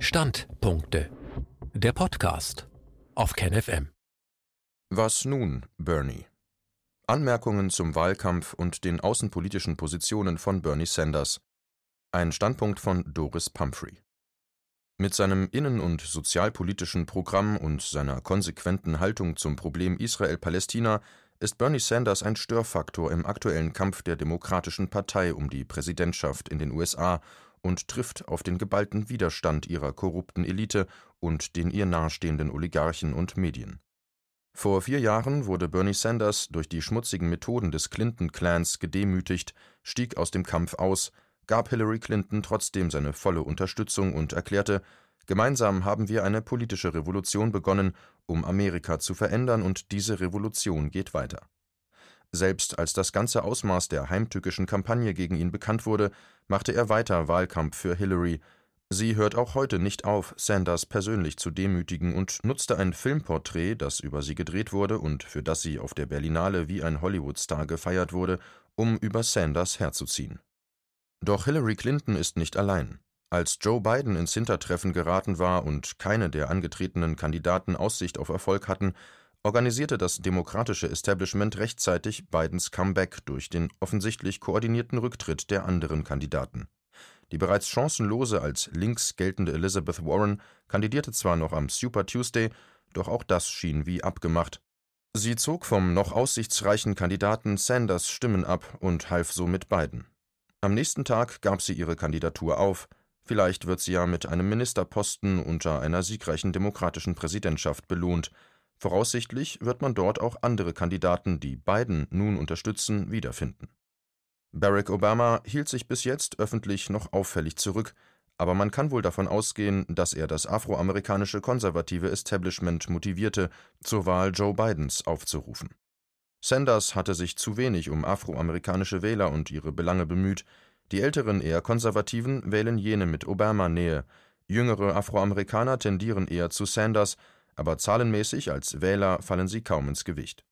Standpunkte. Der Podcast auf KenFM. Was nun, Bernie? Anmerkungen zum Wahlkampf und den außenpolitischen Positionen von Bernie Sanders. Ein Standpunkt von Doris Pumphrey. Mit seinem innen- und sozialpolitischen Programm und seiner konsequenten Haltung zum Problem Israel-Palästina ist Bernie Sanders ein Störfaktor im aktuellen Kampf der Demokratischen Partei um die Präsidentschaft in den USA und trifft auf den geballten Widerstand ihrer korrupten Elite und den ihr nahestehenden Oligarchen und Medien. Vor vier Jahren wurde Bernie Sanders durch die schmutzigen Methoden des Clinton-Clans gedemütigt, stieg aus dem Kampf aus, gab Hillary Clinton trotzdem seine volle Unterstützung und erklärte, gemeinsam haben wir eine politische Revolution begonnen, um Amerika zu verändern, und diese Revolution geht weiter. Selbst als das ganze Ausmaß der heimtückischen Kampagne gegen ihn bekannt wurde, machte er weiter Wahlkampf für Hillary. Sie hört auch heute nicht auf, Sanders persönlich zu demütigen und nutzte ein Filmporträt, das über sie gedreht wurde und für das sie auf der Berlinale wie ein Hollywoodstar gefeiert wurde, um über Sanders herzuziehen. Doch Hillary Clinton ist nicht allein. Als Joe Biden ins Hintertreffen geraten war und keine der angetretenen Kandidaten Aussicht auf Erfolg hatten, organisierte das demokratische Establishment rechtzeitig Bidens Comeback durch den offensichtlich koordinierten Rücktritt der anderen Kandidaten. Die bereits chancenlose als links geltende Elizabeth Warren kandidierte zwar noch am Super Tuesday, doch auch das schien wie abgemacht. Sie zog vom noch aussichtsreichen Kandidaten Sanders Stimmen ab und half somit Biden. Am nächsten Tag gab sie ihre Kandidatur auf. Vielleicht wird sie ja mit einem Ministerposten unter einer siegreichen demokratischen Präsidentschaft belohnt. Voraussichtlich wird man dort auch andere Kandidaten, die Biden nun unterstützen, wiederfinden. Barack Obama hielt sich bis jetzt öffentlich noch auffällig zurück, aber man kann wohl davon ausgehen, dass er das afroamerikanische konservative Establishment motivierte, zur Wahl Joe Bidens aufzurufen. Sanders hatte sich zu wenig um afroamerikanische Wähler und ihre Belange bemüht, die älteren eher Konservativen wählen jene mit Obama-Nähe, jüngere Afroamerikaner tendieren eher zu Sanders, aber zahlenmäßig als Wähler fallen sie kaum ins Gewicht.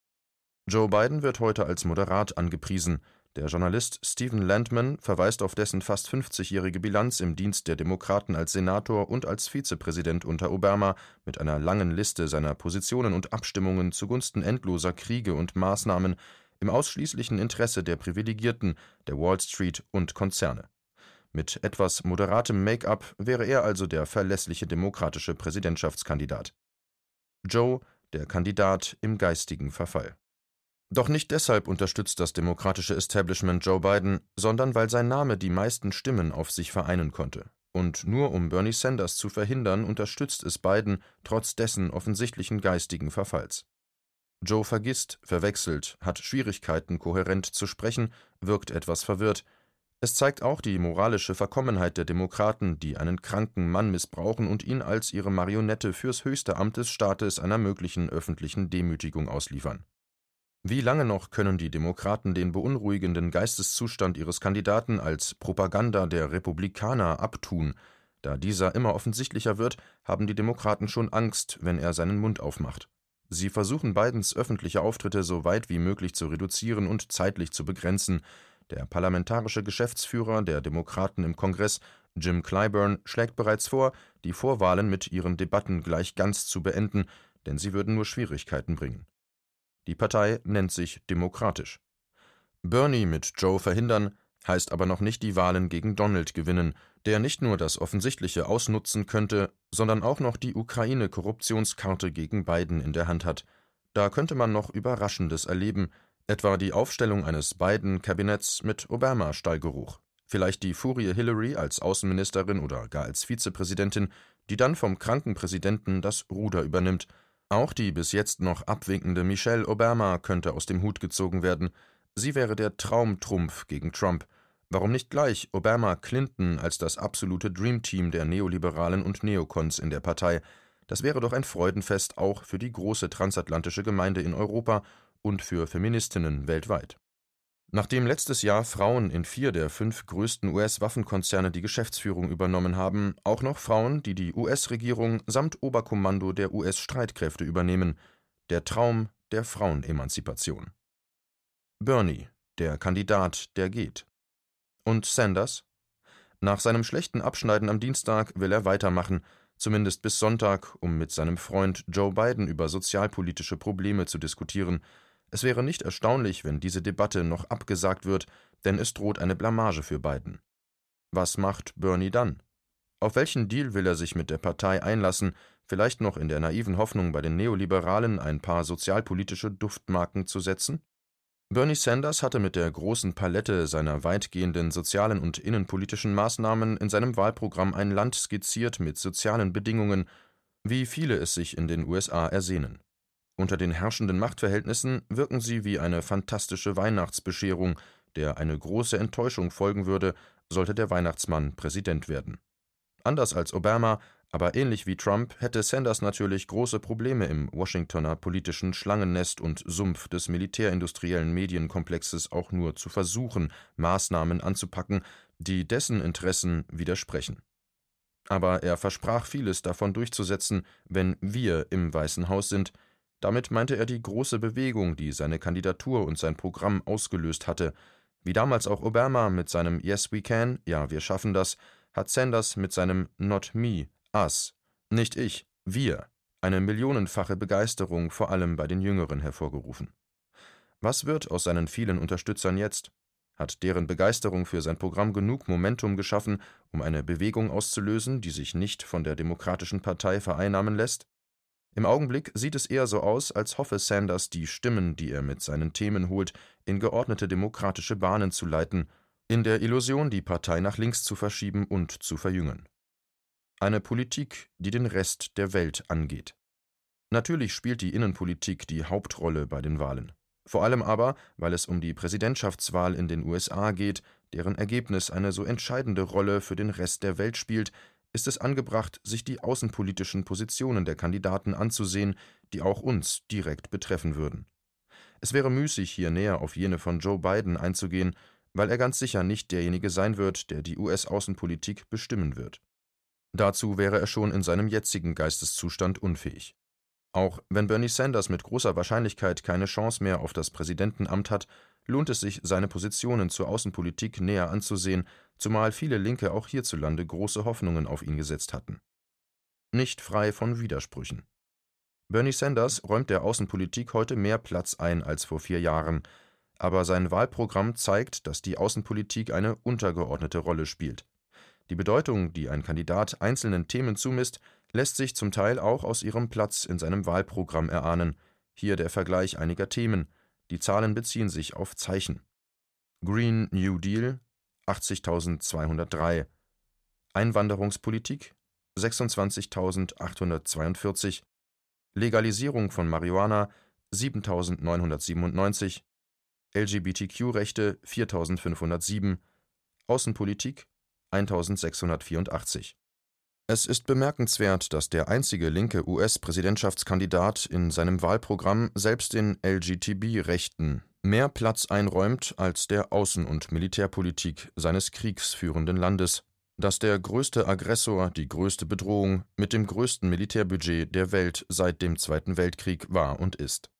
Joe Biden wird heute als moderat angepriesen, der Journalist Stephen Landman verweist auf dessen fast 50-jährige Bilanz im Dienst der Demokraten als Senator und als Vizepräsident unter Obama mit einer langen Liste seiner Positionen und Abstimmungen zugunsten endloser Kriege und Maßnahmen im ausschließlichen Interesse der Privilegierten, der Wall Street und Konzerne. Mit etwas moderatem Make-up wäre er also der verlässliche demokratische Präsidentschaftskandidat. Joe der Kandidat im geistigen Verfall. Doch nicht deshalb unterstützt das demokratische Establishment Joe Biden, sondern weil sein Name die meisten Stimmen auf sich vereinen konnte. Und nur um Bernie Sanders zu verhindern, unterstützt es Biden trotz dessen offensichtlichen geistigen Verfalls. Joe vergisst, verwechselt, hat Schwierigkeiten, kohärent zu sprechen, wirkt etwas verwirrt, es zeigt auch die moralische Verkommenheit der Demokraten, die einen kranken Mann missbrauchen und ihn als ihre Marionette fürs höchste Amt des Staates einer möglichen öffentlichen Demütigung ausliefern. Wie lange noch können die Demokraten den beunruhigenden Geisteszustand ihres Kandidaten als Propaganda der Republikaner abtun? Da dieser immer offensichtlicher wird, haben die Demokraten schon Angst, wenn er seinen Mund aufmacht. Sie versuchen Bidens öffentliche Auftritte so weit wie möglich zu reduzieren und zeitlich zu begrenzen, der parlamentarische Geschäftsführer der Demokraten im Kongress, Jim Clyburn, schlägt bereits vor, die Vorwahlen mit ihren Debatten gleich ganz zu beenden, denn sie würden nur Schwierigkeiten bringen. Die Partei nennt sich demokratisch. Bernie mit Joe verhindern heißt aber noch nicht die Wahlen gegen Donald gewinnen, der nicht nur das Offensichtliche ausnutzen könnte, sondern auch noch die Ukraine-Korruptionskarte gegen Biden in der Hand hat. Da könnte man noch Überraschendes erleben, Etwa die Aufstellung eines Biden-Kabinetts mit Obama-Stallgeruch. Vielleicht die Furie Hillary als Außenministerin oder gar als Vizepräsidentin, die dann vom kranken Präsidenten das Ruder übernimmt. Auch die bis jetzt noch abwinkende Michelle Obama könnte aus dem Hut gezogen werden. Sie wäre der Traumtrumpf gegen Trump. Warum nicht gleich Obama Clinton als das absolute Dreamteam der Neoliberalen und Neokons in der Partei? Das wäre doch ein Freudenfest auch für die große transatlantische Gemeinde in Europa und für Feministinnen weltweit. Nachdem letztes Jahr Frauen in vier der fünf größten US-Waffenkonzerne die Geschäftsführung übernommen haben, auch noch Frauen, die die US-Regierung samt Oberkommando der US-Streitkräfte übernehmen, der Traum der Frauenemanzipation. Bernie, der Kandidat, der geht. Und Sanders? Nach seinem schlechten Abschneiden am Dienstag will er weitermachen, zumindest bis Sonntag, um mit seinem Freund Joe Biden über sozialpolitische Probleme zu diskutieren. Es wäre nicht erstaunlich, wenn diese Debatte noch abgesagt wird, denn es droht eine Blamage für Biden. Was macht Bernie dann? Auf welchen Deal will er sich mit der Partei einlassen, vielleicht noch in der naiven Hoffnung, bei den Neoliberalen ein paar sozialpolitische Duftmarken zu setzen? Bernie Sanders hatte mit der großen Palette seiner weitgehenden sozialen und innenpolitischen Maßnahmen in seinem Wahlprogramm ein Land skizziert mit sozialen Bedingungen, wie viele es sich in den USA ersehnen. Unter den herrschenden Machtverhältnissen wirken sie wie eine fantastische Weihnachtsbescherung, der eine große Enttäuschung folgen würde, sollte der Weihnachtsmann Präsident werden. Anders als Obama aber ähnlich wie Trump hätte Sanders natürlich große Probleme im Washingtoner politischen Schlangennest und Sumpf des militärindustriellen Medienkomplexes auch nur zu versuchen, Maßnahmen anzupacken, die dessen Interessen widersprechen. Aber er versprach vieles davon durchzusetzen, wenn wir im Weißen Haus sind. Damit meinte er die große Bewegung, die seine Kandidatur und sein Programm ausgelöst hatte. Wie damals auch Obama mit seinem Yes We Can, ja, wir schaffen das, hat Sanders mit seinem Not Me Us, nicht ich, wir, eine millionenfache Begeisterung vor allem bei den Jüngeren hervorgerufen. Was wird aus seinen vielen Unterstützern jetzt? Hat deren Begeisterung für sein Programm genug Momentum geschaffen, um eine Bewegung auszulösen, die sich nicht von der Demokratischen Partei vereinnahmen lässt? Im Augenblick sieht es eher so aus, als hoffe Sanders, die Stimmen, die er mit seinen Themen holt, in geordnete demokratische Bahnen zu leiten, in der Illusion, die Partei nach links zu verschieben und zu verjüngen. Eine Politik, die den Rest der Welt angeht. Natürlich spielt die Innenpolitik die Hauptrolle bei den Wahlen. Vor allem aber, weil es um die Präsidentschaftswahl in den USA geht, deren Ergebnis eine so entscheidende Rolle für den Rest der Welt spielt, ist es angebracht, sich die außenpolitischen Positionen der Kandidaten anzusehen, die auch uns direkt betreffen würden. Es wäre müßig, hier näher auf jene von Joe Biden einzugehen, weil er ganz sicher nicht derjenige sein wird, der die US-Außenpolitik bestimmen wird. Dazu wäre er schon in seinem jetzigen Geisteszustand unfähig. Auch wenn Bernie Sanders mit großer Wahrscheinlichkeit keine Chance mehr auf das Präsidentenamt hat, lohnt es sich, seine Positionen zur Außenpolitik näher anzusehen, zumal viele Linke auch hierzulande große Hoffnungen auf ihn gesetzt hatten. Nicht frei von Widersprüchen. Bernie Sanders räumt der Außenpolitik heute mehr Platz ein als vor vier Jahren, aber sein Wahlprogramm zeigt, dass die Außenpolitik eine untergeordnete Rolle spielt. Die Bedeutung, die ein Kandidat einzelnen Themen zumisst, lässt sich zum Teil auch aus ihrem Platz in seinem Wahlprogramm erahnen. Hier der Vergleich einiger Themen. Die Zahlen beziehen sich auf Zeichen. Green New Deal 80.203 Einwanderungspolitik 26.842 Legalisierung von Marihuana 7.997 LGBTQ-Rechte 4.507 Außenpolitik 1684. Es ist bemerkenswert, dass der einzige linke US-Präsidentschaftskandidat in seinem Wahlprogramm selbst den LGTB-Rechten mehr Platz einräumt als der Außen- und Militärpolitik seines kriegsführenden Landes, das der größte Aggressor, die größte Bedrohung mit dem größten Militärbudget der Welt seit dem Zweiten Weltkrieg war und ist.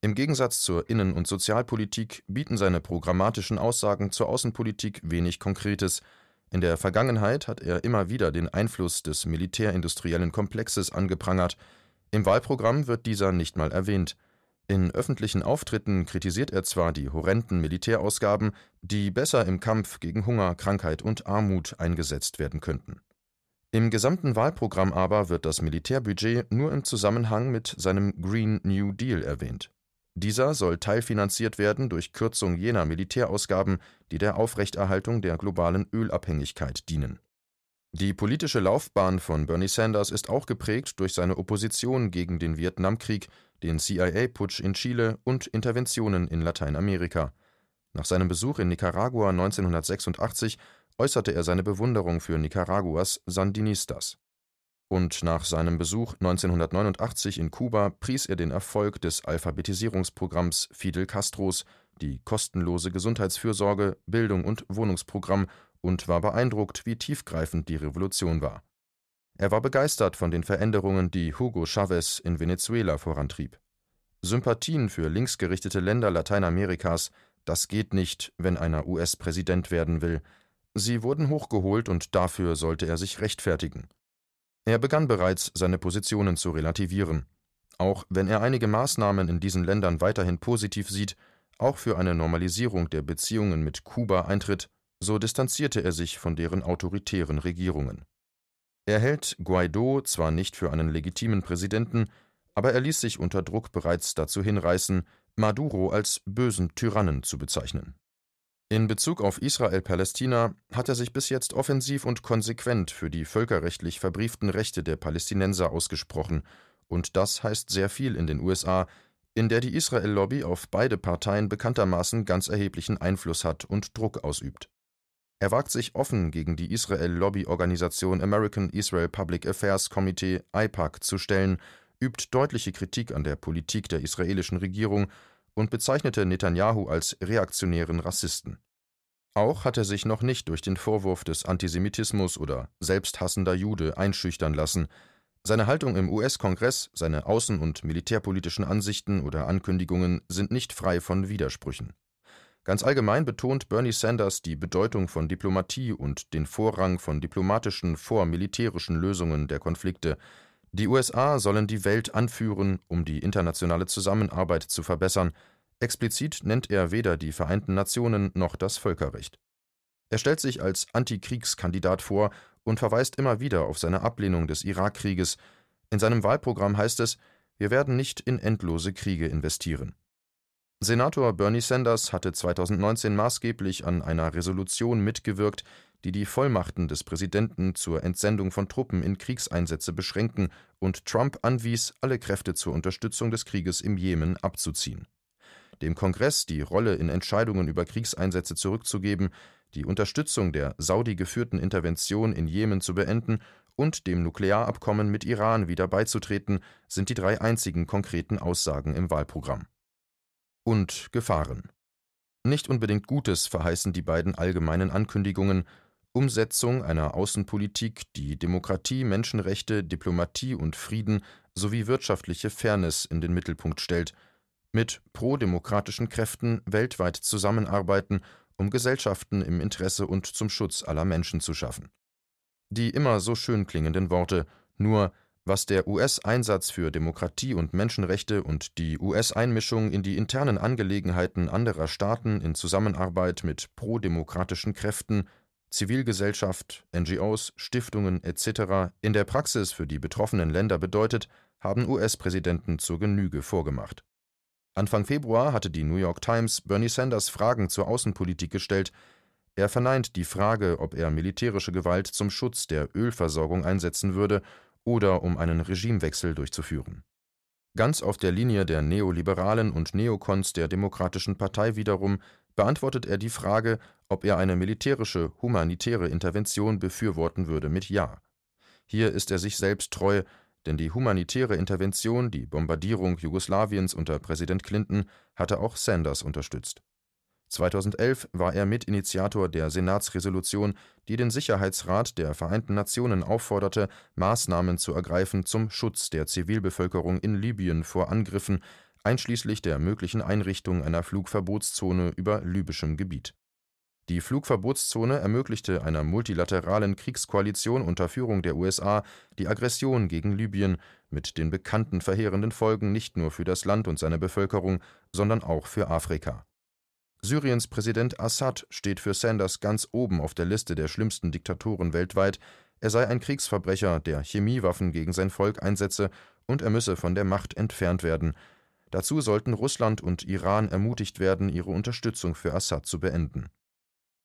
Im Gegensatz zur Innen- und Sozialpolitik bieten seine programmatischen Aussagen zur Außenpolitik wenig Konkretes, in der Vergangenheit hat er immer wieder den Einfluss des militärindustriellen Komplexes angeprangert, im Wahlprogramm wird dieser nicht mal erwähnt. In öffentlichen Auftritten kritisiert er zwar die horrenden Militärausgaben, die besser im Kampf gegen Hunger, Krankheit und Armut eingesetzt werden könnten. Im gesamten Wahlprogramm aber wird das Militärbudget nur im Zusammenhang mit seinem Green New Deal erwähnt. Dieser soll teilfinanziert werden durch Kürzung jener Militärausgaben, die der Aufrechterhaltung der globalen Ölabhängigkeit dienen. Die politische Laufbahn von Bernie Sanders ist auch geprägt durch seine Opposition gegen den Vietnamkrieg, den CIA-Putsch in Chile und Interventionen in Lateinamerika. Nach seinem Besuch in Nicaragua 1986 äußerte er seine Bewunderung für Nicaraguas Sandinistas und nach seinem Besuch 1989 in Kuba pries er den Erfolg des Alphabetisierungsprogramms Fidel Castros, die kostenlose Gesundheitsfürsorge, Bildung und Wohnungsprogramm und war beeindruckt, wie tiefgreifend die Revolution war. Er war begeistert von den Veränderungen, die Hugo Chavez in Venezuela vorantrieb. Sympathien für linksgerichtete Länder Lateinamerikas, das geht nicht, wenn einer US-Präsident werden will, sie wurden hochgeholt und dafür sollte er sich rechtfertigen. Er begann bereits, seine Positionen zu relativieren. Auch wenn er einige Maßnahmen in diesen Ländern weiterhin positiv sieht, auch für eine Normalisierung der Beziehungen mit Kuba eintritt, so distanzierte er sich von deren autoritären Regierungen. Er hält Guaido zwar nicht für einen legitimen Präsidenten, aber er ließ sich unter Druck bereits dazu hinreißen, Maduro als bösen Tyrannen zu bezeichnen. In Bezug auf Israel-Palästina hat er sich bis jetzt offensiv und konsequent für die völkerrechtlich verbrieften Rechte der Palästinenser ausgesprochen, und das heißt sehr viel in den USA, in der die Israel-Lobby auf beide Parteien bekanntermaßen ganz erheblichen Einfluss hat und Druck ausübt. Er wagt sich offen gegen die Israel-Lobby-Organisation American Israel Public Affairs Committee (AIPAC) zu stellen übt deutliche Kritik an der Politik der israelischen Regierung und bezeichnete Netanyahu als reaktionären Rassisten. Auch hat er sich noch nicht durch den Vorwurf des Antisemitismus oder selbsthassender Jude einschüchtern lassen. Seine Haltung im US-Kongress, seine außen- und militärpolitischen Ansichten oder Ankündigungen sind nicht frei von Widersprüchen. Ganz allgemein betont Bernie Sanders die Bedeutung von Diplomatie und den Vorrang von diplomatischen vor militärischen Lösungen der Konflikte. Die USA sollen die Welt anführen, um die internationale Zusammenarbeit zu verbessern. Explizit nennt er weder die Vereinten Nationen noch das Völkerrecht. Er stellt sich als Antikriegskandidat vor und verweist immer wieder auf seine Ablehnung des Irakkrieges. In seinem Wahlprogramm heißt es, wir werden nicht in endlose Kriege investieren. Senator Bernie Sanders hatte 2019 maßgeblich an einer Resolution mitgewirkt, die die Vollmachten des Präsidenten zur Entsendung von Truppen in Kriegseinsätze beschränken und Trump anwies, alle Kräfte zur Unterstützung des Krieges im Jemen abzuziehen. Dem Kongress die Rolle in Entscheidungen über Kriegseinsätze zurückzugeben, die Unterstützung der Saudi geführten Intervention in Jemen zu beenden und dem Nuklearabkommen mit Iran wieder beizutreten, sind die drei einzigen konkreten Aussagen im Wahlprogramm. Und Gefahren. Nicht unbedingt Gutes verheißen die beiden allgemeinen Ankündigungen, Umsetzung einer Außenpolitik, die Demokratie, Menschenrechte, Diplomatie und Frieden sowie wirtschaftliche Fairness in den Mittelpunkt stellt, mit prodemokratischen Kräften weltweit zusammenarbeiten, um Gesellschaften im Interesse und zum Schutz aller Menschen zu schaffen. Die immer so schön klingenden Worte, nur was der US-Einsatz für Demokratie und Menschenrechte und die US-Einmischung in die internen Angelegenheiten anderer Staaten in Zusammenarbeit mit prodemokratischen Kräften Zivilgesellschaft, NGOs, Stiftungen etc. in der Praxis für die betroffenen Länder bedeutet, haben US-Präsidenten zur Genüge vorgemacht. Anfang Februar hatte die New York Times Bernie Sanders Fragen zur Außenpolitik gestellt. Er verneint die Frage, ob er militärische Gewalt zum Schutz der Ölversorgung einsetzen würde oder um einen Regimewechsel durchzuführen. Ganz auf der Linie der Neoliberalen und Neokons der Demokratischen Partei wiederum beantwortet er die Frage, ob er eine militärische, humanitäre Intervention befürworten würde mit Ja. Hier ist er sich selbst treu, denn die humanitäre Intervention, die Bombardierung Jugoslawiens unter Präsident Clinton, hatte auch Sanders unterstützt. 2011 war er Mitinitiator der Senatsresolution, die den Sicherheitsrat der Vereinten Nationen aufforderte, Maßnahmen zu ergreifen zum Schutz der Zivilbevölkerung in Libyen vor Angriffen, einschließlich der möglichen Einrichtung einer Flugverbotszone über libyschem Gebiet. Die Flugverbotszone ermöglichte einer multilateralen Kriegskoalition unter Führung der USA die Aggression gegen Libyen mit den bekannten verheerenden Folgen nicht nur für das Land und seine Bevölkerung, sondern auch für Afrika. Syriens Präsident Assad steht für Sanders ganz oben auf der Liste der schlimmsten Diktatoren weltweit, er sei ein Kriegsverbrecher, der Chemiewaffen gegen sein Volk einsetze, und er müsse von der Macht entfernt werden, Dazu sollten Russland und Iran ermutigt werden, ihre Unterstützung für Assad zu beenden.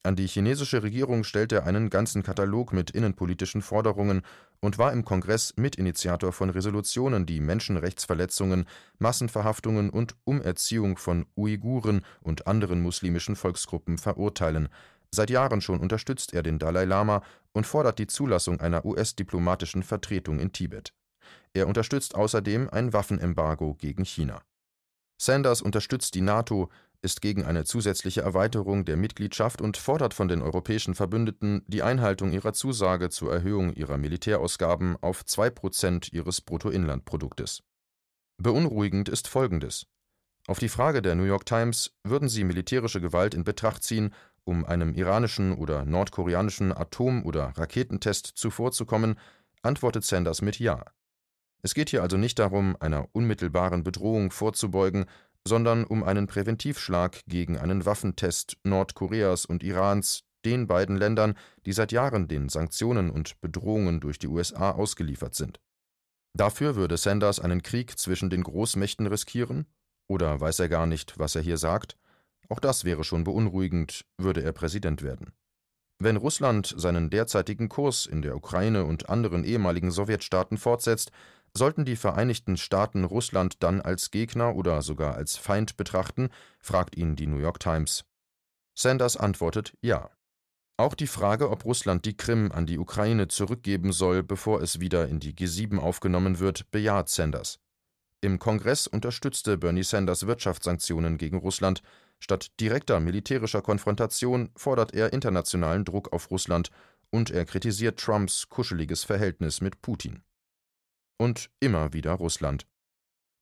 An die chinesische Regierung stellte er einen ganzen Katalog mit innenpolitischen Forderungen und war im Kongress Mitinitiator von Resolutionen, die Menschenrechtsverletzungen, Massenverhaftungen und Umerziehung von Uiguren und anderen muslimischen Volksgruppen verurteilen. Seit Jahren schon unterstützt er den Dalai Lama und fordert die Zulassung einer US-diplomatischen Vertretung in Tibet. Er unterstützt außerdem ein Waffenembargo gegen China. Sanders unterstützt die NATO, ist gegen eine zusätzliche Erweiterung der Mitgliedschaft und fordert von den europäischen Verbündeten die Einhaltung ihrer Zusage zur Erhöhung ihrer Militärausgaben auf 2 Prozent ihres Bruttoinlandproduktes. Beunruhigend ist Folgendes. Auf die Frage der New York Times, würden sie militärische Gewalt in Betracht ziehen, um einem iranischen oder nordkoreanischen Atom- oder Raketentest zuvorzukommen, antwortet Sanders mit Ja. Es geht hier also nicht darum, einer unmittelbaren Bedrohung vorzubeugen, sondern um einen Präventivschlag gegen einen Waffentest Nordkoreas und Irans, den beiden Ländern, die seit Jahren den Sanktionen und Bedrohungen durch die USA ausgeliefert sind. Dafür würde Sanders einen Krieg zwischen den Großmächten riskieren? Oder weiß er gar nicht, was er hier sagt? Auch das wäre schon beunruhigend, würde er Präsident werden. Wenn Russland seinen derzeitigen Kurs in der Ukraine und anderen ehemaligen Sowjetstaaten fortsetzt, sollten die Vereinigten Staaten Russland dann als Gegner oder sogar als Feind betrachten, fragt ihn die New York Times. Sanders antwortet ja. Auch die Frage, ob Russland die Krim an die Ukraine zurückgeben soll, bevor es wieder in die G7 aufgenommen wird, bejaht Sanders. Im Kongress unterstützte Bernie Sanders Wirtschaftssanktionen gegen Russland. Statt direkter militärischer Konfrontation fordert er internationalen Druck auf Russland und er kritisiert Trumps kuscheliges Verhältnis mit Putin. Und immer wieder Russland.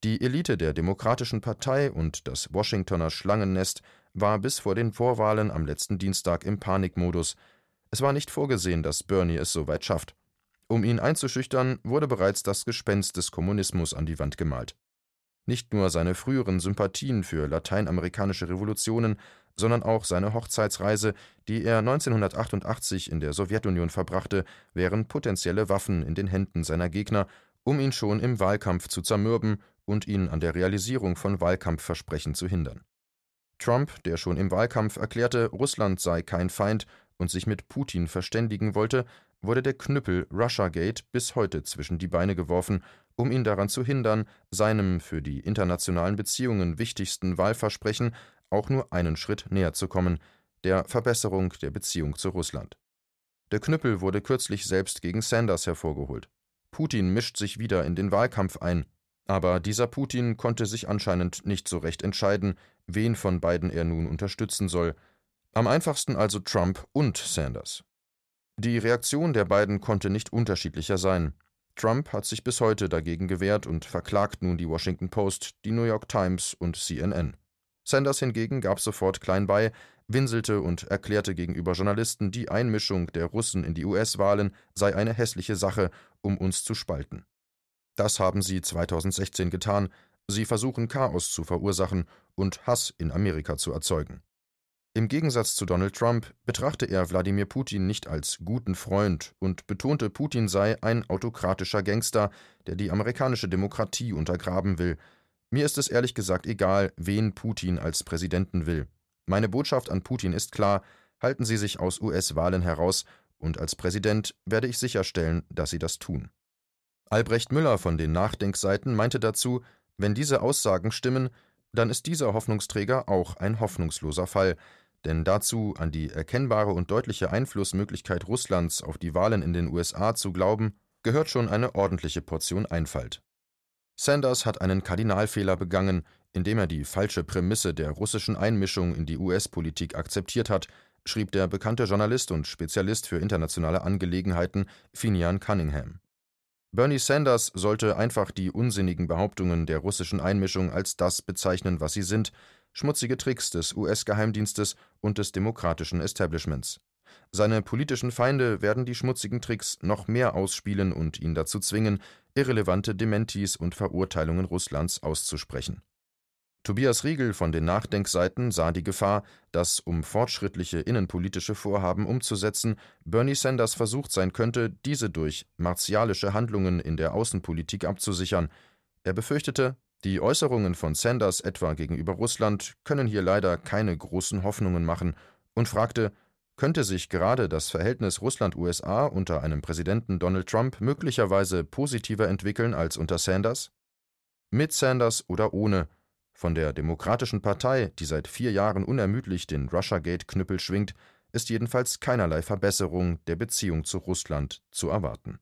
Die Elite der Demokratischen Partei und das Washingtoner Schlangennest war bis vor den Vorwahlen am letzten Dienstag im Panikmodus. Es war nicht vorgesehen, dass Bernie es so weit schafft. Um ihn einzuschüchtern, wurde bereits das Gespenst des Kommunismus an die Wand gemalt. Nicht nur seine früheren Sympathien für lateinamerikanische Revolutionen, sondern auch seine Hochzeitsreise, die er 1988 in der Sowjetunion verbrachte, wären potenzielle Waffen in den Händen seiner Gegner, um ihn schon im Wahlkampf zu zermürben und ihn an der Realisierung von Wahlkampfversprechen zu hindern. Trump, der schon im Wahlkampf erklärte, Russland sei kein Feind und sich mit Putin verständigen wollte, wurde der Knüppel Russiagate bis heute zwischen die Beine geworfen, um ihn daran zu hindern, seinem für die internationalen Beziehungen wichtigsten Wahlversprechen auch nur einen Schritt näher zu kommen, der Verbesserung der Beziehung zu Russland. Der Knüppel wurde kürzlich selbst gegen Sanders hervorgeholt. Putin mischt sich wieder in den Wahlkampf ein, aber dieser Putin konnte sich anscheinend nicht so recht entscheiden, wen von beiden er nun unterstützen soll. Am einfachsten also Trump und Sanders. Die Reaktion der beiden konnte nicht unterschiedlicher sein. Trump hat sich bis heute dagegen gewehrt und verklagt nun die Washington Post, die New York Times und CNN. Sanders hingegen gab sofort klein bei, winselte und erklärte gegenüber Journalisten, die Einmischung der Russen in die US-Wahlen sei eine hässliche Sache, um uns zu spalten. Das haben sie 2016 getan. Sie versuchen Chaos zu verursachen und Hass in Amerika zu erzeugen. Im Gegensatz zu Donald Trump betrachte er Wladimir Putin nicht als guten Freund und betonte, Putin sei ein autokratischer Gangster, der die amerikanische Demokratie untergraben will. Mir ist es ehrlich gesagt egal, wen Putin als Präsidenten will. Meine Botschaft an Putin ist klar, halten Sie sich aus US-Wahlen heraus, und als Präsident werde ich sicherstellen, dass Sie das tun. Albrecht Müller von den Nachdenkseiten meinte dazu, wenn diese Aussagen stimmen, dann ist dieser Hoffnungsträger auch ein hoffnungsloser Fall, denn dazu an die erkennbare und deutliche Einflussmöglichkeit Russlands auf die Wahlen in den USA zu glauben, gehört schon eine ordentliche Portion Einfalt. Sanders hat einen Kardinalfehler begangen, indem er die falsche Prämisse der russischen Einmischung in die US-Politik akzeptiert hat, schrieb der bekannte Journalist und Spezialist für internationale Angelegenheiten Finian Cunningham. Bernie Sanders sollte einfach die unsinnigen Behauptungen der russischen Einmischung als das bezeichnen, was sie sind, schmutzige Tricks des US-Geheimdienstes und des demokratischen Establishments. Seine politischen Feinde werden die schmutzigen Tricks noch mehr ausspielen und ihn dazu zwingen, irrelevante Dementis und Verurteilungen Russlands auszusprechen. Tobias Riegel von den Nachdenkseiten sah die Gefahr, dass, um fortschrittliche innenpolitische Vorhaben umzusetzen, Bernie Sanders versucht sein könnte, diese durch martialische Handlungen in der Außenpolitik abzusichern. Er befürchtete, die Äußerungen von Sanders etwa gegenüber Russland können hier leider keine großen Hoffnungen machen und fragte, könnte sich gerade das Verhältnis Russland-USA unter einem Präsidenten Donald Trump möglicherweise positiver entwickeln als unter Sanders? Mit Sanders oder ohne, von der Demokratischen Partei, die seit vier Jahren unermüdlich den Russiagate-Knüppel schwingt, ist jedenfalls keinerlei Verbesserung der Beziehung zu Russland zu erwarten.